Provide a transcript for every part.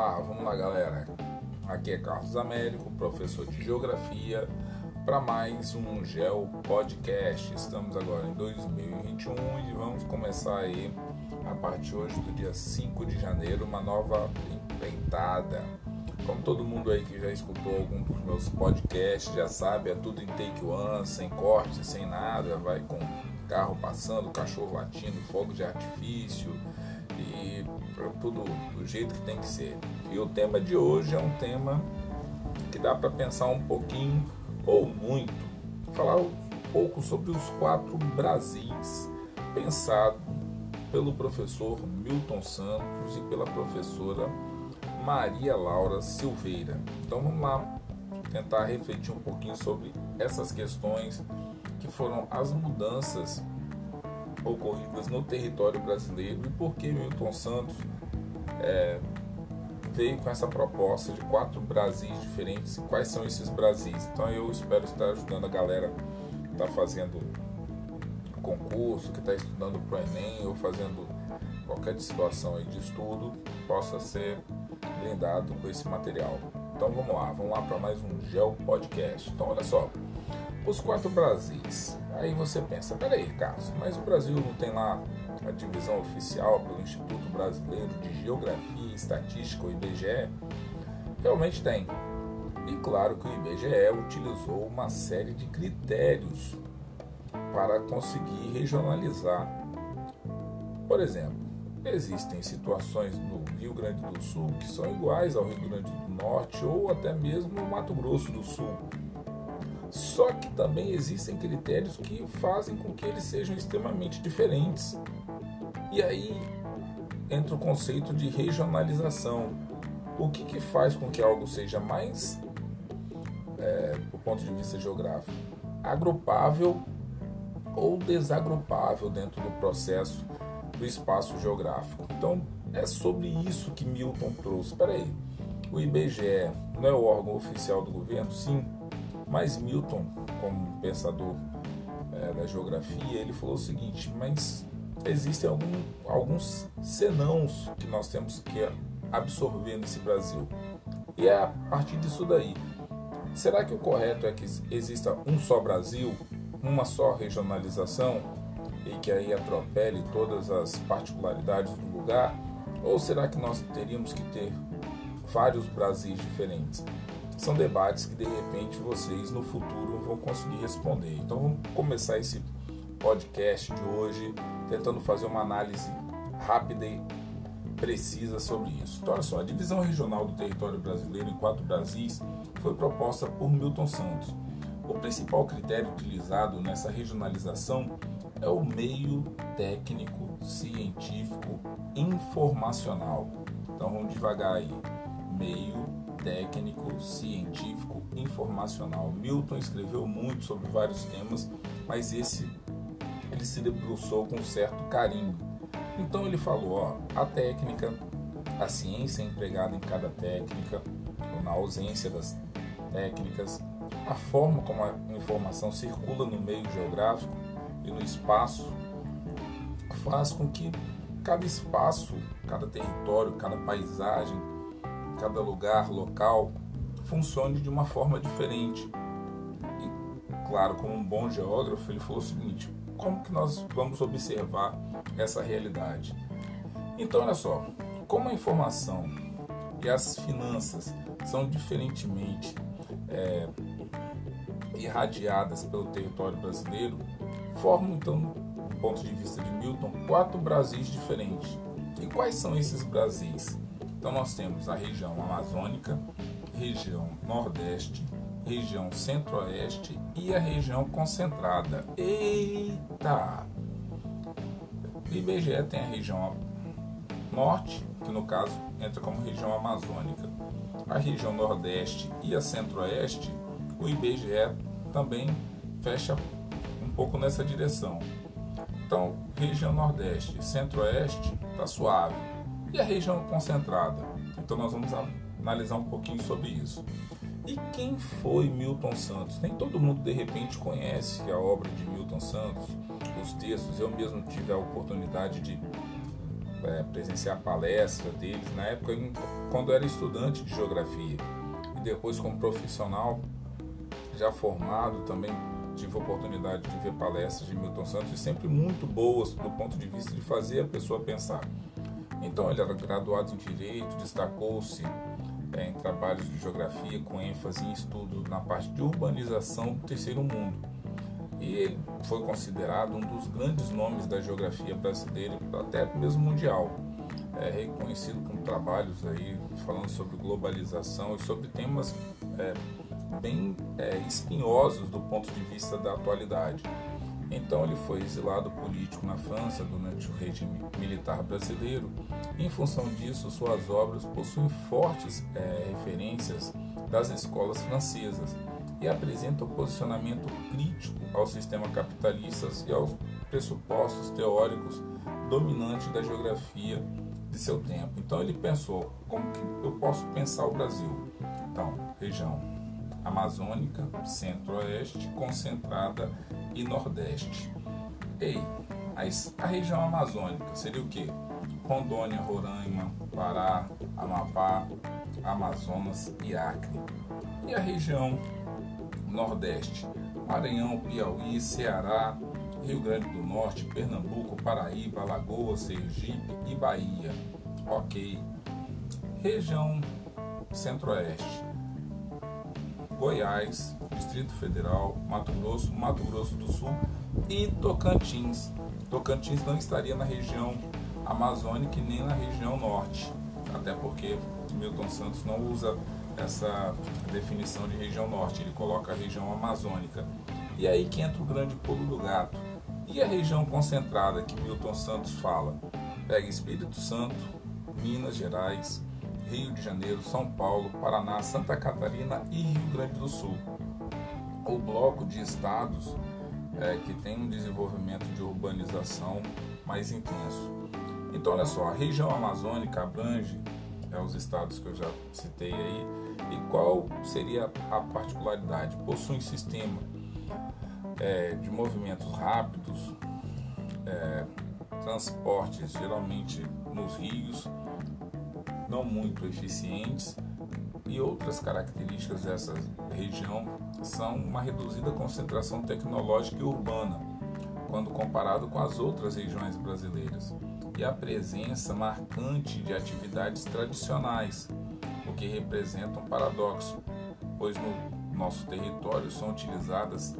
lá, vamos lá, galera. Aqui é Carlos Américo, professor de Geografia, para mais um Geo Podcast. Estamos agora em 2021 e vamos começar aí, a partir hoje do dia 5 de janeiro, uma nova empreitada. Como todo mundo aí que já escutou algum dos meus podcasts já sabe, é tudo em take one, sem corte, sem nada, vai com carro passando, cachorro latindo, fogo de artifício e tudo do jeito que tem que ser. E o tema de hoje é um tema que dá para pensar um pouquinho ou muito, falar um pouco sobre os quatro Brasis, pensado pelo professor Milton Santos e pela professora Maria Laura Silveira. Então vamos lá tentar refletir um pouquinho sobre essas questões que foram as mudanças ocorridas no território brasileiro e por que Milton Santos é, veio com essa proposta de quatro Brasis diferentes e quais são esses Brasis. Então eu espero estar ajudando a galera que está fazendo concurso, que está estudando para o Enem ou fazendo qualquer situação aí de estudo, possa ser blindado com esse material. Então vamos lá, vamos lá para mais um Geo Podcast. Então olha só, os quatro Brasis. Aí você pensa, peraí, Carlos, mas o Brasil não tem lá a divisão oficial pelo Instituto Brasileiro de Geografia e Estatística, o IBGE? Realmente tem. E claro que o IBGE utilizou uma série de critérios para conseguir regionalizar. Por exemplo, existem situações no Rio Grande do Sul que são iguais ao Rio Grande do Norte ou até mesmo no Mato Grosso do Sul só que também existem critérios que fazem com que eles sejam extremamente diferentes. E aí entra o conceito de regionalização. O que, que faz com que algo seja mais, é, do ponto de vista geográfico, agrupável ou desagrupável dentro do processo do espaço geográfico? Então, é sobre isso que Milton trouxe. Espera aí, o IBGE não é o órgão oficial do governo? Sim, mas Milton, como pensador é, da geografia, ele falou o seguinte: mas existem algum, alguns senãos que nós temos que absorver nesse Brasil. E é a partir disso daí. Será que o correto é que exista um só Brasil, uma só regionalização e que aí atropele todas as particularidades do lugar? Ou será que nós teríamos que ter vários Brasis diferentes? São debates que de repente vocês no futuro vão conseguir responder. Então vamos começar esse podcast de hoje tentando fazer uma análise rápida e precisa sobre isso. Então, olha só, a divisão regional do território brasileiro em quatro Brasis foi proposta por Milton Santos. O principal critério utilizado nessa regionalização é o meio técnico, científico, informacional. Então vamos devagar aí. Meio técnico, científico, informacional. Milton escreveu muito sobre vários temas, mas esse ele se debruçou com certo carinho. Então ele falou, ó, a técnica, a ciência empregada em cada técnica, ou na ausência das técnicas, a forma como a informação circula no meio geográfico e no espaço faz com que cada espaço, cada território, cada paisagem, cada lugar, local, funcione de uma forma diferente. E, claro, como um bom geógrafo, ele falou o seguinte: como que nós vamos observar essa realidade? Então, olha só, como a informação e as finanças são diferentemente é, irradiadas pelo território brasileiro, formam então, do ponto de vista de Milton, quatro Brasis diferentes. E quais são esses Brasis? Então nós temos a região amazônica, região nordeste, região centro-oeste e a região concentrada. Eita! O IBGE tem a região norte, que no caso entra como região amazônica. A região nordeste e a centro-oeste, o IBGE também fecha um pouco nessa direção. Então, região nordeste, centro-oeste, está suave e a região concentrada. Então nós vamos analisar um pouquinho sobre isso. E quem foi Milton Santos? Nem todo mundo de repente conhece a obra de Milton Santos, os textos. Eu mesmo tive a oportunidade de é, presenciar palestra deles, na época quando era estudante de geografia e depois como profissional já formado também tive a oportunidade de ver palestras de Milton Santos e sempre muito boas do ponto de vista de fazer a pessoa pensar. Então ele era graduado em Direito, destacou-se é, em trabalhos de geografia com ênfase em estudos na parte de urbanização do terceiro mundo. E ele foi considerado um dos grandes nomes da geografia brasileira, até mesmo mundial. É reconhecido com trabalhos aí falando sobre globalização e sobre temas é, bem é, espinhosos do ponto de vista da atualidade. Então ele foi exilado político na França durante o regime militar brasileiro. Em função disso, suas obras possuem fortes é, referências das escolas francesas e apresentam posicionamento crítico ao sistema capitalista e aos pressupostos teóricos dominantes da geografia de seu tempo. Então ele pensou como que eu posso pensar o Brasil. Então, região amazônica, centro-oeste, concentrada e nordeste. Ei, a, região amazônica seria o que? Rondônia, Roraima, Pará, Amapá, Amazonas e Acre. E a região nordeste? Maranhão, Piauí, Ceará, Rio Grande do Norte, Pernambuco, Paraíba, Alagoas, Sergipe e Bahia. Ok. Região Centro-Oeste. Goiás, Distrito Federal, Mato Grosso, Mato Grosso do Sul e Tocantins. Tocantins não estaria na região amazônica e nem na região norte, até porque Milton Santos não usa essa definição de região norte, ele coloca a região amazônica. E aí que entra o grande pulo do gato. E a região concentrada que Milton Santos fala? Pega Espírito Santo, Minas Gerais, Rio de Janeiro, São Paulo, Paraná, Santa Catarina e Rio Grande do Sul. O bloco de estados é, que tem um desenvolvimento de urbanização mais intenso. Então, olha só, a região amazônica abrange é, os estados que eu já citei aí. E qual seria a particularidade? Possui um sistema é, de movimentos rápidos, é, transportes geralmente nos rios, não muito eficientes, e outras características dessa região são uma reduzida concentração tecnológica e urbana, quando comparado com as outras regiões brasileiras, e a presença marcante de atividades tradicionais, o que representa um paradoxo, pois no nosso território são utilizadas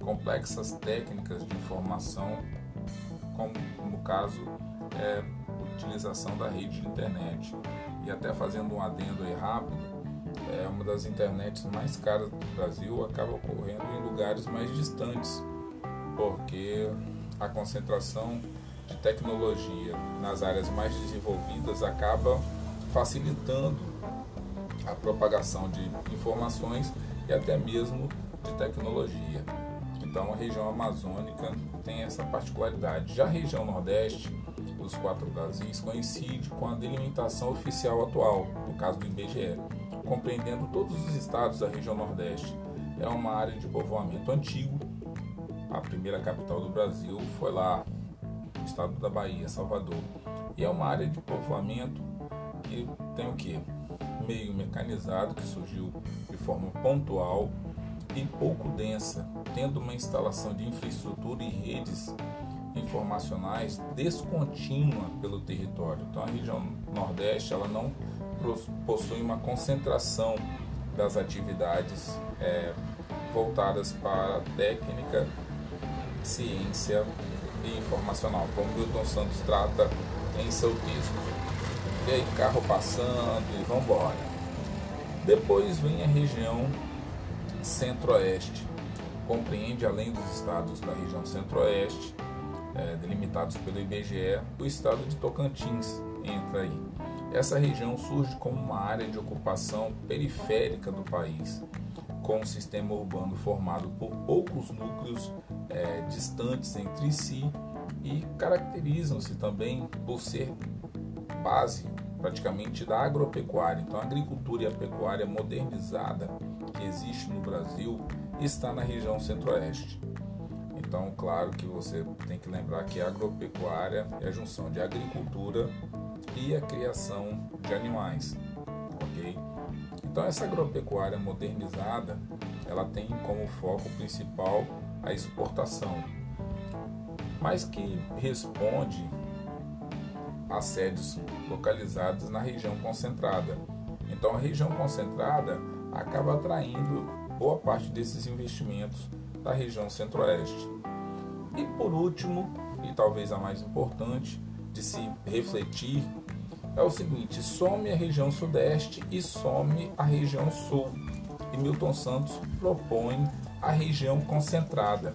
complexas técnicas de informação, como no caso é utilização da rede de internet. E até fazendo um adendo aí rápido, é uma das internets mais caras do Brasil acaba ocorrendo em lugares mais distantes, porque a concentração de tecnologia nas áreas mais desenvolvidas acaba facilitando a propagação de informações e até mesmo de tecnologia. Então a região amazônica tem essa particularidade. Já a região nordeste dos quatro Brasis coincide com a delimitação oficial atual, no caso do IBGE, compreendendo todos os estados da região nordeste. É uma área de povoamento antigo. A primeira capital do Brasil foi lá, no estado da Bahia, Salvador. E é uma área de povoamento que tem o que? Meio mecanizado, que surgiu de forma pontual e pouco densa, tendo uma instalação de infraestrutura e redes informacionais descontínua pelo território. Então a região Nordeste ela não possui uma concentração das atividades é, voltadas para técnica, ciência e informacional, como Milton Santos trata em seu texto. E aí, carro passando e vamos embora. Depois vem a região Centro-Oeste. Compreende, além dos estados da região Centro-Oeste, é, delimitados pelo IBGE, o estado de Tocantins entra aí. Essa região surge como uma área de ocupação periférica do país, com um sistema urbano formado por poucos núcleos é, distantes entre si e caracterizam-se também por ser base praticamente da agropecuária. Então, a agricultura e a pecuária modernizada que existe no Brasil está na região centro-oeste. Então, claro que você tem que lembrar que a agropecuária é a junção de agricultura e a criação de animais, ok? Então, essa agropecuária modernizada, ela tem como foco principal a exportação, mas que responde a sedes localizadas na região concentrada. Então, a região concentrada acaba atraindo boa parte desses investimentos da região centro-oeste. E por último, e talvez a mais importante de se refletir, é o seguinte: some a região sudeste e some a região sul. E Milton Santos propõe a região concentrada.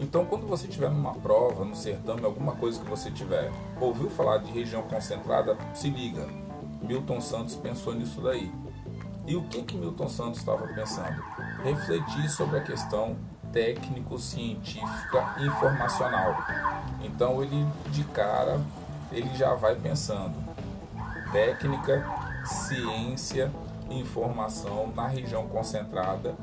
Então, quando você tiver numa prova, no certame, alguma coisa que você tiver, ouviu falar de região concentrada, se liga. Milton Santos pensou nisso daí. E o que que Milton Santos estava pensando? Refletir sobre a questão técnico-científica informacional. Então ele de cara ele já vai pensando técnica, ciência, informação na região concentrada,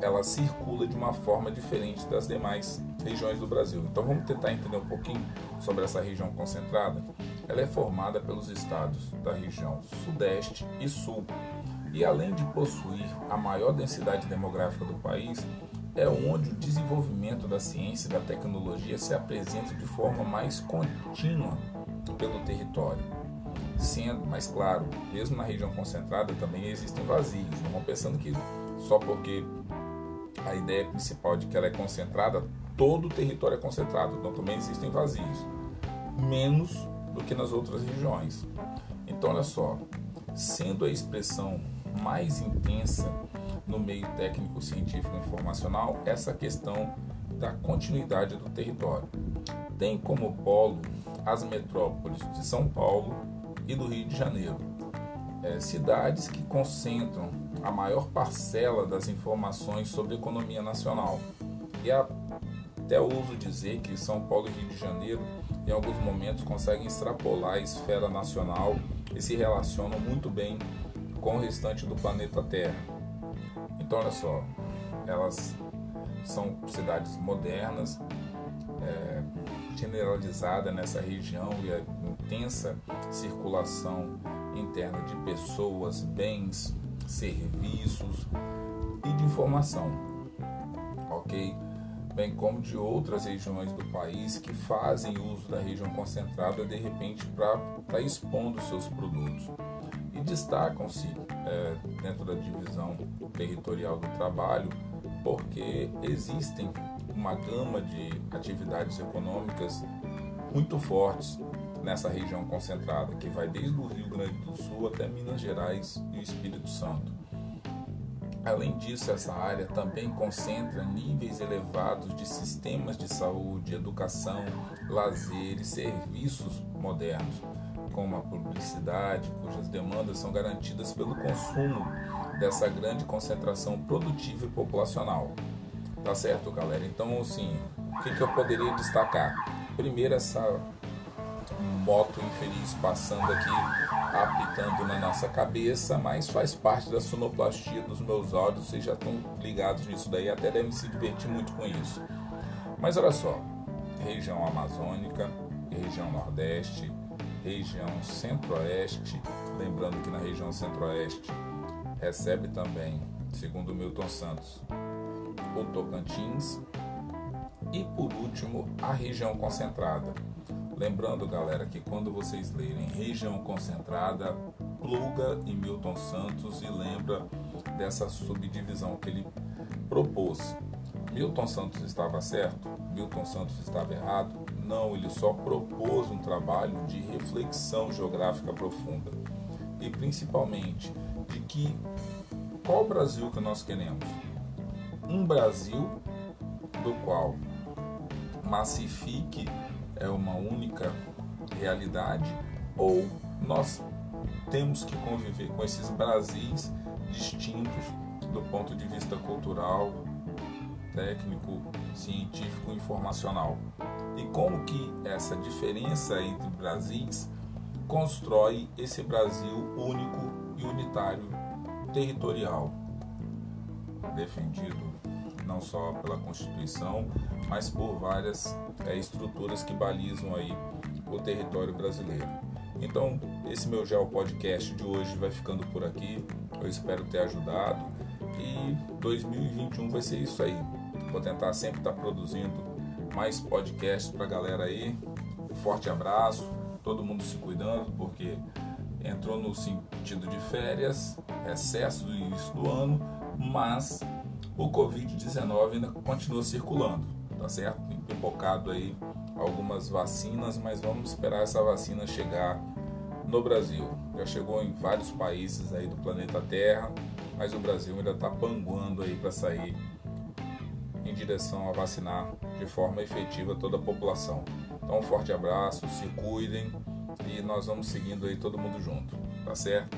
ela circula de uma forma diferente das demais regiões do Brasil. Então vamos tentar entender um pouquinho sobre essa região concentrada. Ela é formada pelos estados da região Sudeste e Sul. E além de possuir a maior densidade demográfica do país, é onde o desenvolvimento da ciência e da tecnologia se apresenta de forma mais contínua pelo território. Sendo, mas claro, mesmo na região concentrada também existem vazios. Não pensando que só porque a ideia principal de que ela é concentrada, todo o território é concentrado. Então também existem vazios, menos do que nas outras regiões. Então olha só, sendo a expressão mais intensa no meio técnico, científico e informacional essa questão da continuidade do território. Tem como polo as metrópoles de São Paulo e do Rio de Janeiro, é, cidades que concentram a maior parcela das informações sobre economia nacional. E até ouso dizer que São Paulo e Rio de Janeiro, em alguns momentos, conseguem extrapolar a esfera nacional e se relacionam muito bem com o restante do planeta Terra. Então, olha só, elas são cidades modernas, é, generalizada nessa região e a intensa circulação interna de pessoas, bens, serviços e de informação, ok? Bem como de outras regiões do país que fazem uso da região concentrada de repente para expondo seus produtos e destacam-se é, dentro da divisão territorial do trabalho porque existem uma gama de atividades econômicas muito fortes nessa região concentrada, que vai desde o Rio Grande do Sul até Minas Gerais e o Espírito Santo. Além disso, essa área também concentra níveis elevados de sistemas de saúde, educação, lazer e serviços modernos, como a publicidade, cujas demandas são garantidas pelo consumo dessa grande concentração produtiva e populacional. Tá certo, galera? Então, assim, o que, que eu poderia destacar? Primeiro, essa moto infeliz passando aqui, apitando na nossa cabeça, mas faz parte da sonoplastia dos meus áudios, vocês já estão ligados nisso daí, até devem se divertir muito com isso. Mas olha só, região amazônica, região nordeste, região centro-oeste, lembrando que na região centro-oeste recebe também, segundo Milton Santos, o Tocantins e por último a região concentrada. Lembrando, galera, que quando vocês lerem região concentrada, pluga em Milton Santos e lembra dessa subdivisão que ele propôs. Milton Santos estava certo? Milton Santos estava errado? Não, ele só propôs um trabalho de reflexão geográfica profunda e principalmente de que qual Brasil que nós queremos? Um Brasil do qual massifique é uma única realidade ou nós temos que conviver com esses Brasis distintos do ponto de vista cultural, técnico, científico e informacional. E como que essa diferença entre Brasis constrói esse Brasil único e unitário territorial, defendido não só pela Constituição, mas por várias é, estruturas que balizam aí o território brasileiro. Então, esse meu Geo Podcast de hoje vai ficando por aqui. Eu espero ter ajudado e 2021 vai ser isso aí. Vou tentar sempre estar produzindo mais podcasts para a galera aí. Um forte abraço, todo mundo se cuidando, porque entrou no sentido de férias, excesso do início do ano, mas o Covid-19 ainda continua circulando, tá certo? Tem aí algumas vacinas, mas vamos esperar essa vacina chegar no Brasil. Já chegou em vários países aí do planeta Terra, mas o Brasil ainda está panguando aí para sair em direção a vacinar de forma efetiva toda a população. Então, um forte abraço, se cuidem e nós vamos seguindo aí todo mundo junto, tá certo?